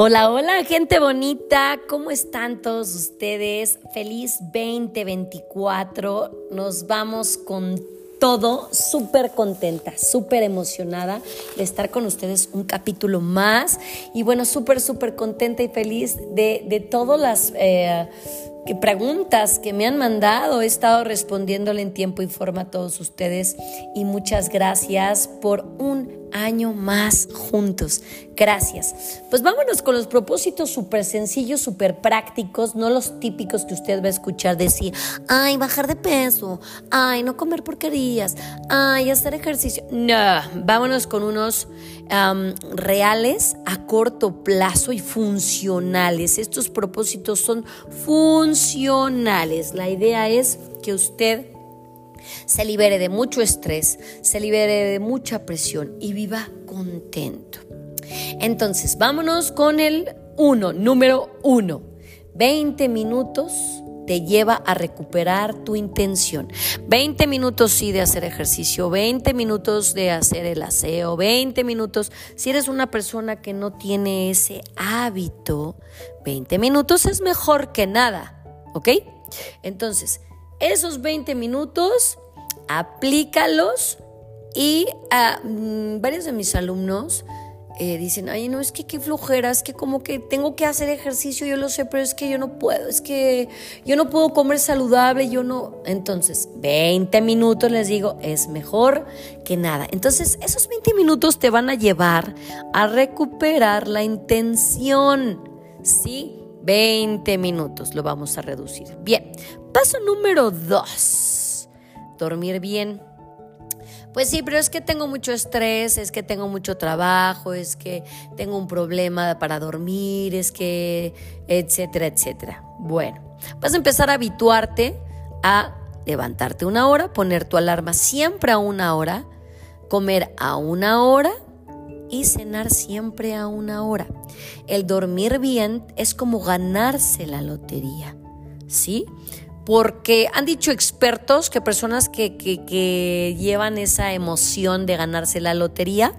Hola, hola, gente bonita. ¿Cómo están todos ustedes? Feliz 2024. Nos vamos con todo, súper contenta, súper emocionada de estar con ustedes un capítulo más. Y bueno, súper, súper contenta y feliz de, de todas las... Eh, preguntas que me han mandado. He estado respondiéndole en tiempo y forma a todos ustedes y muchas gracias por un año más juntos. Gracias. Pues vámonos con los propósitos súper sencillos, súper prácticos, no los típicos que usted va a escuchar decir, ay, bajar de peso, ay, no comer porquerías, ay, hacer ejercicio. No, vámonos con unos reales a corto plazo y funcionales. Estos propósitos son funcionales. La idea es que usted se libere de mucho estrés, se libere de mucha presión y viva contento. Entonces, vámonos con el uno, número uno. 20 minutos te lleva a recuperar tu intención. 20 minutos sí de hacer ejercicio, 20 minutos de hacer el aseo, 20 minutos. Si eres una persona que no tiene ese hábito, 20 minutos es mejor que nada, ¿ok? Entonces, esos 20 minutos, aplícalos y a mm, varios de mis alumnos eh, dicen, ay, no, es que qué flojera, es que como que tengo que hacer ejercicio, yo lo sé, pero es que yo no puedo, es que yo no puedo comer saludable, yo no. Entonces, 20 minutos les digo, es mejor que nada. Entonces, esos 20 minutos te van a llevar a recuperar la intención, ¿sí? 20 minutos lo vamos a reducir. Bien, paso número 2, dormir bien. Pues sí, pero es que tengo mucho estrés, es que tengo mucho trabajo, es que tengo un problema para dormir, es que, etcétera, etcétera. Bueno, vas a empezar a habituarte a levantarte una hora, poner tu alarma siempre a una hora, comer a una hora y cenar siempre a una hora. El dormir bien es como ganarse la lotería, ¿sí? Porque han dicho expertos que personas que, que, llevan esa emoción de ganarse la lotería,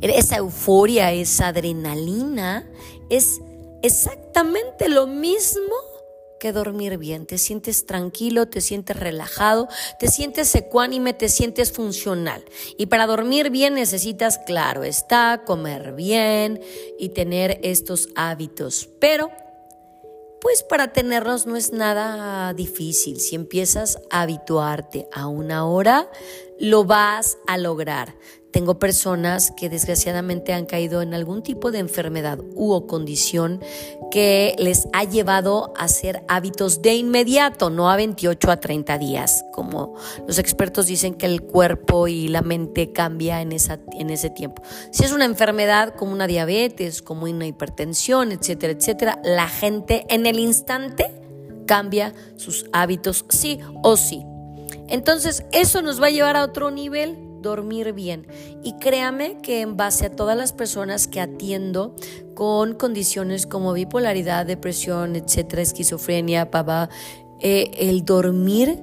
esa euforia, esa adrenalina, es exactamente lo mismo que dormir bien. Te sientes tranquilo, te sientes relajado, te sientes ecuánime, te sientes funcional. Y para dormir bien necesitas, claro está, comer bien y tener estos hábitos. Pero pues para tenerlos no es nada difícil. Si empiezas a habituarte a una hora, lo vas a lograr. Tengo personas que desgraciadamente han caído en algún tipo de enfermedad u o condición que les ha llevado a hacer hábitos de inmediato, no a 28 a 30 días, como los expertos dicen que el cuerpo y la mente cambia en, esa, en ese tiempo. Si es una enfermedad como una diabetes, como una hipertensión, etcétera, etcétera, la gente en el instante cambia sus hábitos sí o sí. Entonces, eso nos va a llevar a otro nivel, dormir bien. Y créame que en base a todas las personas que atiendo con condiciones como bipolaridad, depresión, etcétera, esquizofrenia, papá, eh, el dormir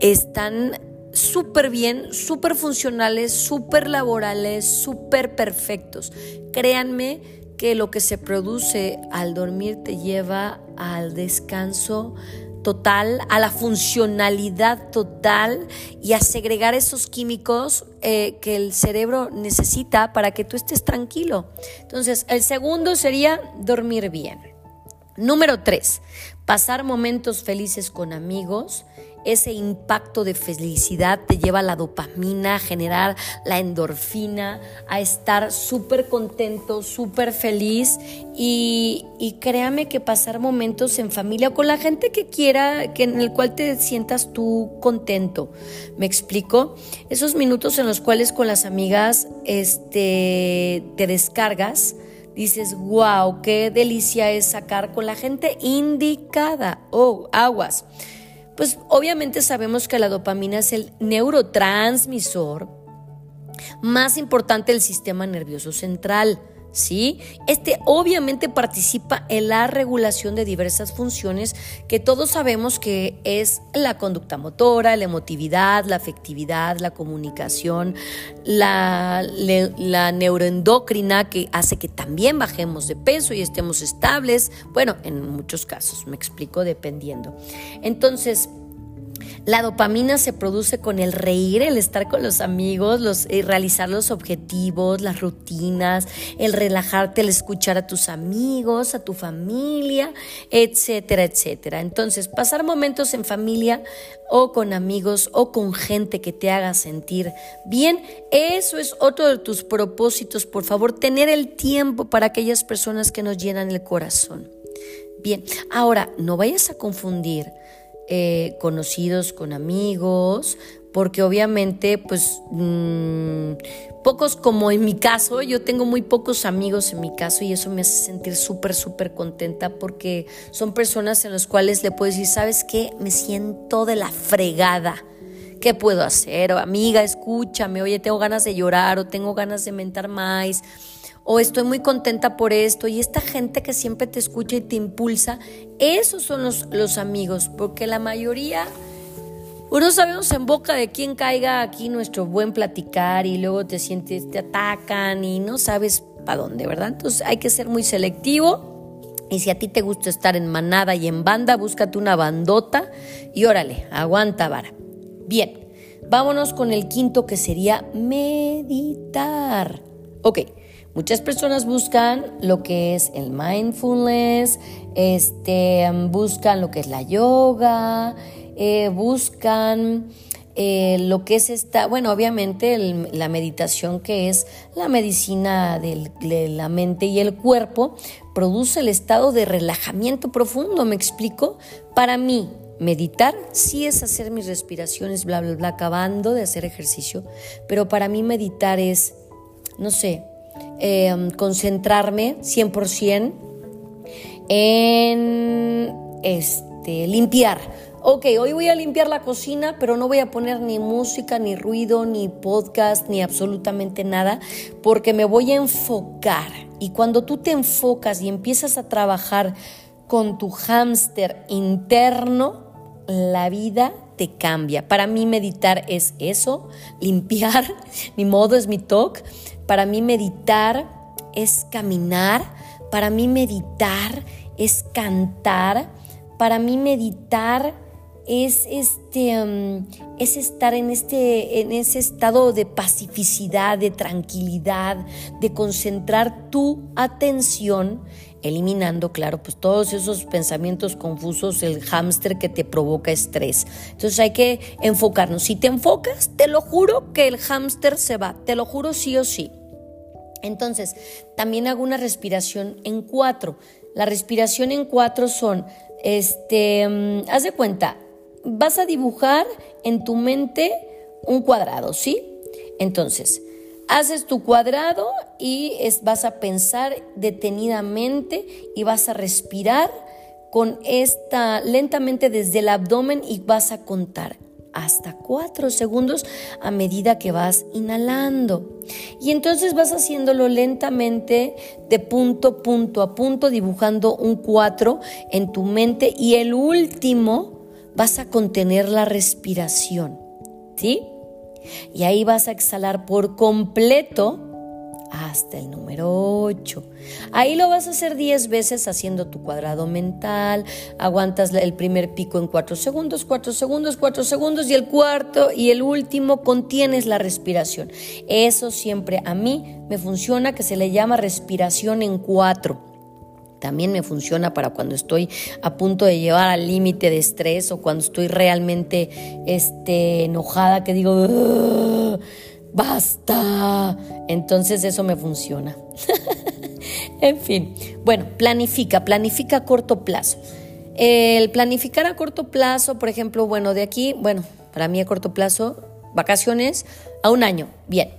están súper bien, súper funcionales, súper laborales, súper perfectos. Créanme que lo que se produce al dormir te lleva al descanso total, a la funcionalidad total y a segregar esos químicos eh, que el cerebro necesita para que tú estés tranquilo. Entonces, el segundo sería dormir bien. Número tres, pasar momentos felices con amigos ese impacto de felicidad te lleva a la dopamina, a generar la endorfina, a estar súper contento, súper feliz y, créame que pasar momentos en familia con la gente que quiera, que en el cual te sientas tú contento. ¿Me explico? Esos minutos en los cuales con las amigas este, te descargas dices, wow, qué delicia es sacar con la gente indicada. Oh, aguas. Pues obviamente sabemos que la dopamina es el neurotransmisor más importante del sistema nervioso central. ¿Sí? Este obviamente participa en la regulación de diversas funciones que todos sabemos que es la conducta motora, la emotividad, la afectividad, la comunicación, la, la neuroendocrina que hace que también bajemos de peso y estemos estables. Bueno, en muchos casos, me explico dependiendo. Entonces, la dopamina se produce con el reír, el estar con los amigos, los, eh, realizar los objetivos, las rutinas, el relajarte, el escuchar a tus amigos, a tu familia, etcétera, etcétera. Entonces, pasar momentos en familia o con amigos o con gente que te haga sentir bien, eso es otro de tus propósitos. Por favor, tener el tiempo para aquellas personas que nos llenan el corazón. Bien, ahora no vayas a confundir eh, conocidos con amigos, porque obviamente, pues, mm, pocos como en mi caso, yo tengo muy pocos amigos en mi caso y eso me hace sentir súper, súper contenta porque son personas en las cuales le puedo decir, ¿sabes qué? Me siento de la fregada. ¿Qué puedo hacer? O, amiga, escúchame, oye, tengo ganas de llorar o tengo ganas de mentar más o estoy muy contenta por esto y esta gente que siempre te escucha y te impulsa, esos son los, amigos, porque la mayoría, uno sabemos en boca de quién caiga aquí nuestro buen platicar y luego te sientes, te atacan y no sabes para dónde, ¿verdad? Entonces hay que ser muy selectivo. Y si a ti te gusta estar en manada y en banda, búscate una bandota y órale, aguanta vara. Bien, vámonos con el quinto que sería meditar. Ok, Muchas personas buscan lo que es el mindfulness, este, buscan lo que es la yoga, eh, buscan eh, lo que es esta, bueno, obviamente la meditación que es la medicina de la mente y el cuerpo, produce el estado de relajamiento profundo, ¿me explico? Para mí, meditar sí es hacer mis respiraciones, bla, bla, bla, acabando de hacer ejercicio, pero para mí meditar es, no sé, Em, concentrarme 100% en este, limpiar. Ok, hoy voy a limpiar la cocina, pero no voy a poner ni música, ni ruido, ni podcast, ni absolutamente nada, porque me voy a enfocar. Y cuando tú te enfocas y empiezas a trabajar con tu hámster interno, la vida te cambia. Para mí meditar es eso, limpiar, mi modo es mi talk, para mí meditar es caminar, para mí meditar es cantar, para mí meditar es este um, es estar en este en ese estado de pacificidad, de tranquilidad, de concentrar tu atención eliminando, claro, pues todos esos pensamientos confusos, el hámster que te provoca estrés. Entonces hay que enfocarnos. Si te enfocas, te lo juro que el hámster se va, te lo juro sí o sí. Entonces, también hago una respiración en cuatro. La respiración en cuatro son, este, mm, haz de cuenta, vas a dibujar en tu mente un cuadrado, ¿sí? Entonces, haces tu cuadrado y vas a pensar detenidamente y vas a respirar con esta lentamente desde el abdomen y vas a contar hasta cuatro segundos a medida que vas inhalando. Y entonces vas haciéndolo lentamente de punto, punto a punto, dibujando un cuatro en tu mente y el último vas a contener la respiración. ¿Sí? Y ahí vas a exhalar por completo hasta el número 8. Ahí lo vas a hacer 10 veces haciendo tu cuadrado mental. Aguantas el primer pico en 4 segundos, 4 segundos, 4 segundos y el cuarto y el último contienes la respiración. Eso siempre a mí me funciona que se le llama respiración en 4 también me funciona para cuando estoy a punto de llevar al límite de estrés o cuando estoy realmente este, enojada que digo, basta. Entonces eso me funciona. en fin, bueno, planifica, planifica a corto plazo. El planificar a corto plazo, por ejemplo, bueno, de aquí, bueno, para mí a corto plazo, vacaciones a un año, bien,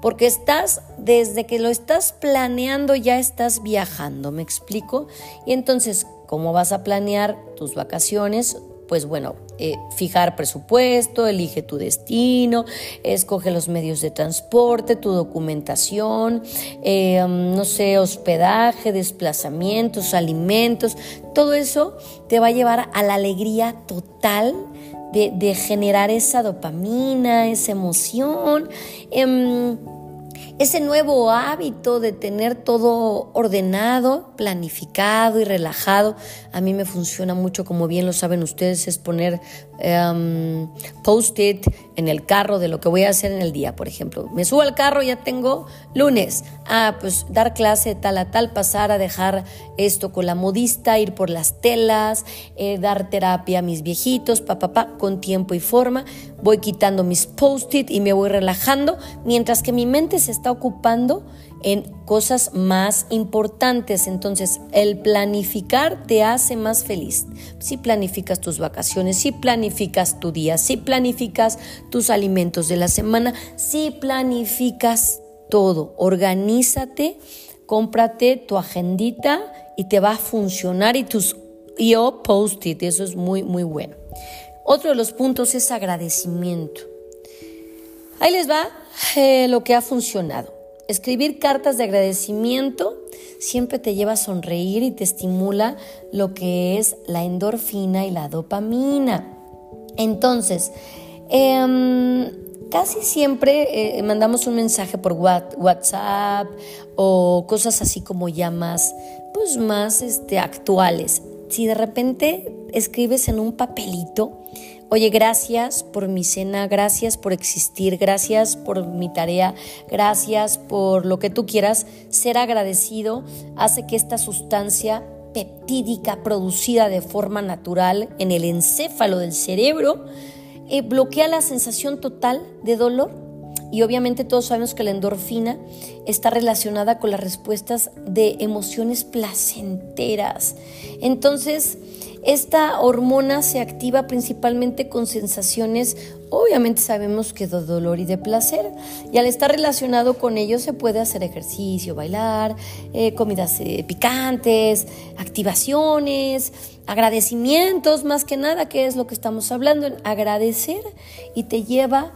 porque estás, desde que lo estás planeando, ya estás viajando, ¿me explico? Y entonces, ¿cómo vas a planear tus vacaciones? pues bueno, eh, fijar presupuesto, elige tu destino, escoge los medios de transporte, tu documentación, eh, no sé, hospedaje, desplazamientos, alimentos, todo eso te va a llevar a la alegría total de, de generar esa dopamina, esa emoción. Em, ese nuevo hábito de tener todo ordenado, planificado y relajado, a mí me funciona mucho, como bien lo saben ustedes, es poner um, post-it en el carro de lo que voy a hacer en el día, por ejemplo. Me subo al carro, ya tengo lunes. Ah, pues dar clase tal a tal, pasar a dejar esto con la modista, ir por las telas, eh, dar terapia a mis viejitos, papá, pa, pa, con tiempo y forma. Voy quitando mis post-it y me voy relajando, mientras que mi mente se está ocupando en cosas más importantes. Entonces, el planificar te hace más feliz. Si planificas tus vacaciones, si planificas tu día, si planificas tus alimentos de la semana, si planificas todo, organízate, cómprate tu agendita y te va a funcionar y tus yo post-it, eso es muy, muy bueno. Otro de los puntos es agradecimiento. Ahí les va eh, lo que ha funcionado. Escribir cartas de agradecimiento siempre te lleva a sonreír y te estimula lo que es la endorfina y la dopamina. Entonces, em, casi siempre eh, mandamos un mensaje por WhatsApp o cosas así como ya más, pues más este, actuales. Si de repente escribes en un papelito, Oye, gracias por mi cena, gracias por existir, gracias por mi tarea, gracias por lo que tú quieras. Ser agradecido hace que esta sustancia peptídica producida de forma natural en el encéfalo del cerebro eh, bloquea la sensación total de dolor. Y obviamente todos sabemos que la endorfina está relacionada con las respuestas de emociones placenteras. Entonces, esta hormona se activa principalmente con sensaciones, obviamente sabemos que de dolor y de placer, y al estar relacionado con ello se puede hacer ejercicio, bailar, eh, comidas eh, picantes, activaciones, agradecimientos, más que nada, que es lo que estamos hablando, agradecer y te lleva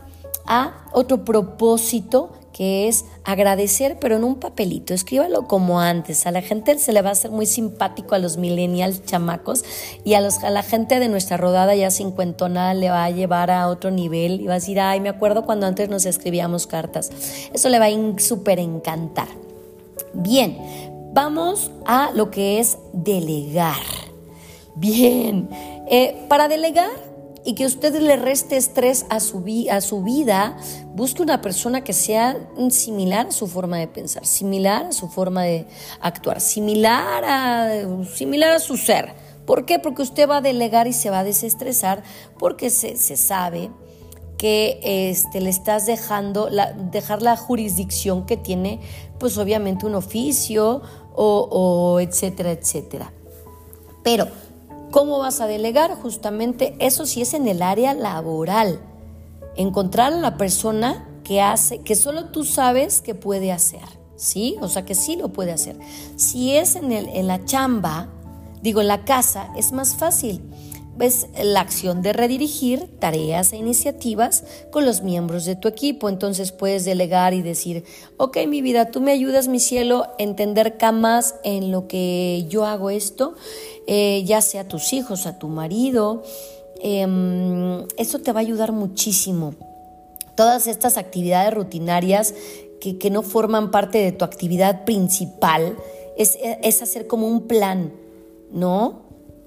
a otro propósito que es agradecer, pero en un papelito. Escríbalo como antes. A la gente se le va a hacer muy simpático a los millennials chamacos y a, los, a la gente de nuestra rodada ya cincuentona le va a llevar a otro nivel y va a decir, ay, me acuerdo cuando antes nos escribíamos cartas. Eso le va a súper encantar. Bien, vamos a lo que es delegar. Bien, eh, para delegar y que usted le reste estrés a su, vida, busque una persona que sea similar a su forma de pensar, similar a su forma de actuar, similar a, similar a su ser. ¿Por qué? Porque usted va a delegar y se va a desestresar porque se, sabe que este, le estás dejando la, dejar la jurisdicción que tiene, pues obviamente un oficio o etcétera, etcétera. Pero ¿Cómo vas a delegar? Justamente eso sí es en el área laboral. Encontrar a la persona que hace, que solo tú sabes que puede hacer, ¿sí? O sea, que sí lo puede hacer. Si es en, el, en la chamba, digo, en la casa, es más fácil ves la acción de redirigir tareas e iniciativas con los miembros de tu equipo. Entonces puedes delegar y decir, ok, mi vida, tú me ayudas, mi cielo, a entender más en lo que yo hago esto, eh, ya sea a tus hijos, a tu marido. Em, eso te va a ayudar muchísimo. Todas estas actividades rutinarias que, que no forman parte de tu actividad principal, es, es hacer como un plan, ¿no?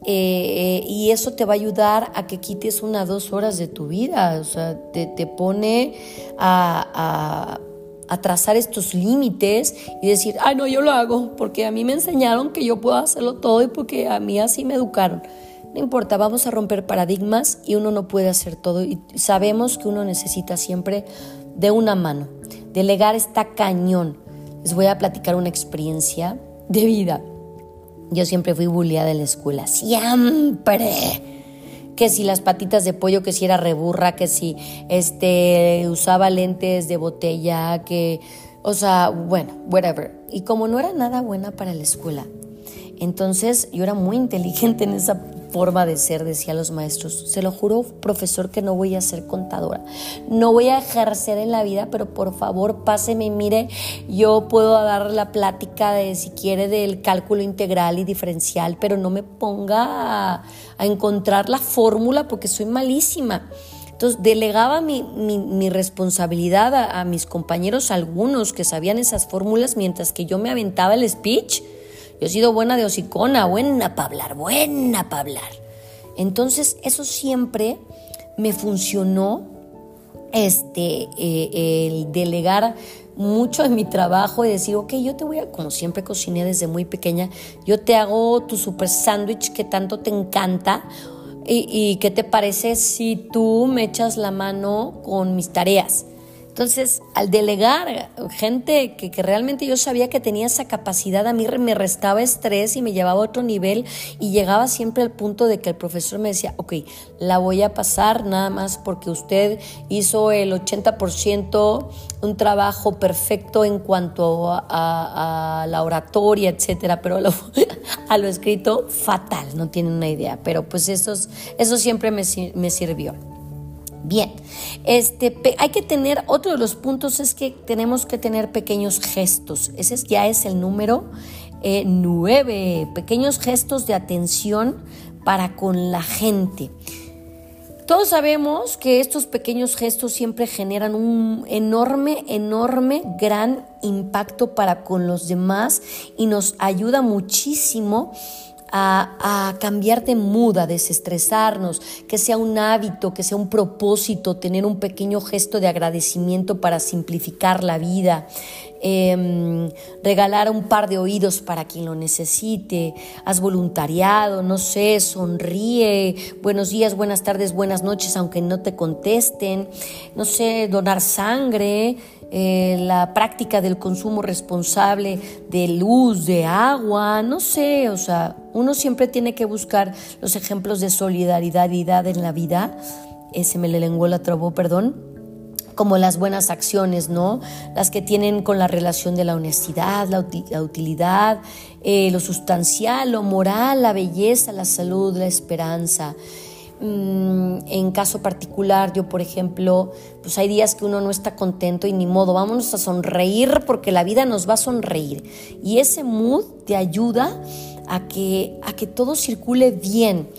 Eh, y eso te va a ayudar a que quites una dos horas de tu vida, o sea, te, pone a, a, trazar estos límites y decir, ay, no, yo lo hago porque a mí me enseñaron que yo puedo hacerlo todo y porque a mí así me educaron. No importa, vamos a romper paradigmas y uno no puede hacer todo y sabemos que uno necesita siempre de una mano. Delegar está cañón. Les voy a platicar una experiencia de vida. Yo siempre fui bulliada en la escuela, siempre. Que si las patitas de pollo, que si era reburra, que si este, usaba lentes de botella, que, o sea, bueno, whatever. Y como no era nada buena para la escuela, entonces yo era muy inteligente en esa forma de ser, decía los maestros. Se lo juro, profesor, que no voy a ser contadora. No voy a ejercer en la vida, pero por favor, páseme mire, yo puedo dar la plática de, si quiere, del cálculo integral y diferencial, pero no me ponga a, encontrar la fórmula porque soy malísima. Entonces delegaba mi, responsabilidad a, a, mis compañeros, algunos que sabían esas fórmulas, mientras que yo me aventaba el speech yo he sido buena de hocicona, buena para hablar, buena para hablar. Entonces, eso siempre me funcionó, este, eh, el delegar mucho de mi trabajo y decir, ok, yo te voy a, como siempre cociné desde muy pequeña, yo te hago tu super sándwich que tanto te encanta. Y, y, qué te parece si tú me echas la mano con mis tareas? Entonces, al delegar gente que, realmente yo sabía que tenía esa capacidad, a mí me restaba estrés y me llevaba a otro nivel y llegaba siempre al punto de que el profesor me decía, ok, la voy a pasar nada más porque usted hizo el 80% un trabajo perfecto en cuanto a, la oratoria, etcétera, pero a lo, escrito fatal, no tiene una idea, pero pues eso, eso siempre me, me sirvió. Bien, este, hay que tener, otro de los puntos es que tenemos que tener pequeños gestos. Ese ya es el número eh, nueve, pequeños gestos de atención para con la gente. Todos sabemos que estos pequeños gestos siempre generan un enorme, enorme, gran impacto para con los demás y nos ayuda muchísimo a, cambiar de mood, a desestresarnos, que sea un hábito, que sea un propósito, tener un pequeño gesto de agradecimiento para simplificar la vida. Em, regalar un par de oídos para quien lo necesite, haz voluntariado, no sé, sonríe, buenos días, buenas tardes, buenas noches, aunque no te contesten, no sé, donar sangre, eh, la práctica del consumo responsable de luz, de agua, no sé, o sea, uno siempre tiene que buscar los ejemplos de solidaridad en la vida. ese me le lenguó la trabó, perdón como las buenas acciones, ¿no? Las que tienen con la relación de la honestidad, la, utilidad, eh, lo sustancial, lo moral, la belleza, la salud, la esperanza. Mm, en caso particular, yo por ejemplo, pues hay días que uno no está contento y ni modo, vámonos a sonreír porque la vida nos va a sonreír. Y ese mood te ayuda a que, a que todo circule bien.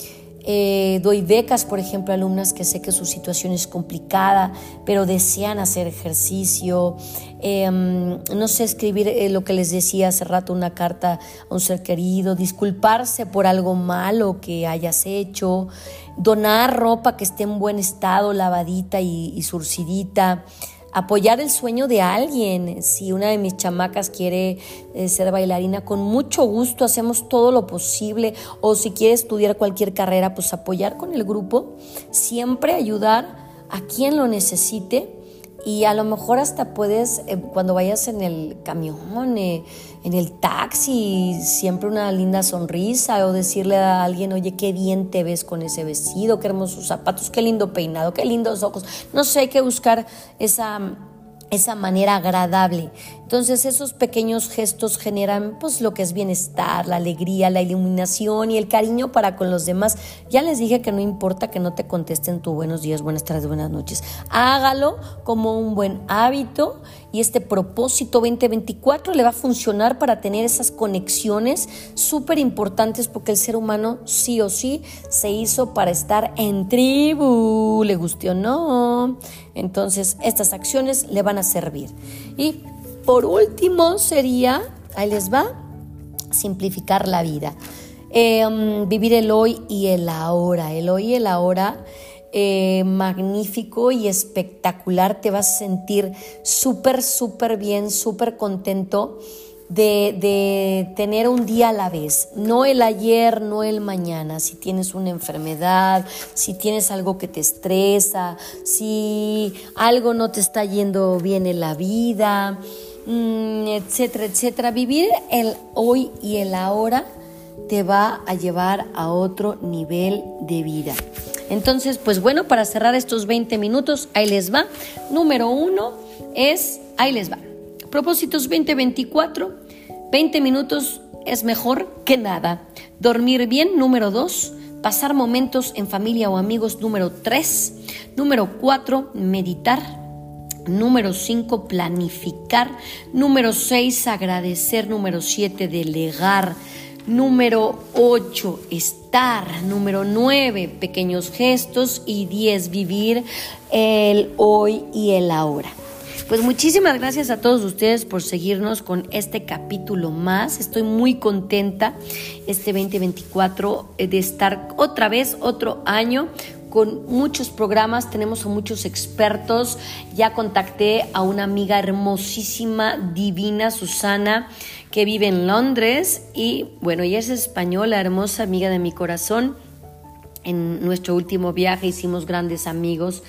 Eh, doy becas, por ejemplo, a alumnas que sé que su situación es complicada, pero desean hacer ejercicio. Em, no sé, escribir eh, lo que les decía hace rato, una carta a un ser querido, disculparse por algo malo que hayas hecho, donar ropa que esté en buen estado, lavadita y, y surcidita apoyar el sueño de alguien. Si una de mis chamacas quiere eh, ser bailarina, con mucho gusto hacemos todo lo posible. O si quiere estudiar cualquier carrera, pues apoyar con el grupo. Siempre ayudar a quien lo necesite y a lo mejor hasta puedes, eh, cuando vayas en el camión, eh, en el taxi, siempre una linda sonrisa o decirle a alguien, oye, qué bien te ves con ese vestido, qué hermosos zapatos, qué lindo peinado, qué lindos ojos. No sé, hay que buscar esa esa manera agradable. Entonces esos pequeños gestos generan pues lo que es bienestar, la alegría, la iluminación y el cariño para con los demás. Ya les dije que no importa que no te contesten tu buenos días, buenas tardes, buenas noches. Hágalo como un buen hábito y este propósito 2024 le va a funcionar para tener esas conexiones súper importantes porque el ser humano sí o sí se hizo para estar en tribu, le guste o no. Entonces estas acciones le van a servir. Y por último sería, ahí les va, simplificar la vida. Em, vivir el hoy y el ahora. El hoy y el ahora eh, magnífico y espectacular. Te vas a sentir súper, súper bien, súper contento. De, de, tener un día a la vez, no el ayer, no el mañana, si tienes una enfermedad, si tienes algo que te estresa, si algo no te está yendo bien en la vida, etcétera, etcétera. Vivir el hoy y el ahora te va a llevar a otro nivel de vida. Entonces, pues bueno, para cerrar estos 20 minutos, ahí les va. Número uno es, ahí les va. Propósitos 2024, 20 minutos es mejor que nada. Dormir bien, número dos. pasar momentos en familia o amigos número 3. Número 4, meditar. Número 5, planificar. Número 6, agradecer. Número 7, delegar. Número 8, estar. Número 9, pequeños gestos. Y 10, vivir el hoy y el ahora. Pues muchísimas gracias a todos ustedes por seguirnos con este capítulo más. Estoy muy contenta este 2024 eh, de estar otra vez, otro año con muchos programas, tenemos a muchos expertos. Ya contacté a una amiga hermosísima, divina, Susana, que vive en Londres y bueno, ella es española, hermosa amiga de mi corazón. En nuestro último viaje hicimos grandes amigos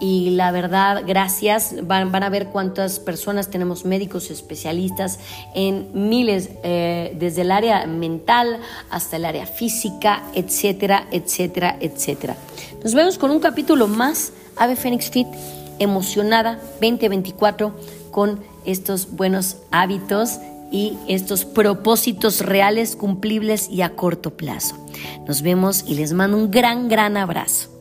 y la verdad, gracias. Van, a ver cuántas personas tenemos médicos especialistas en miles, eh, desde el área mental hasta el área física, etcétera, etcétera, etcétera. Nos vemos con un capítulo más, Ave Fénix Fit, emocionada 2024 con estos buenos hábitos y estos propósitos reales, cumplibles y a corto plazo. Nos vemos y les mando un gran, gran abrazo.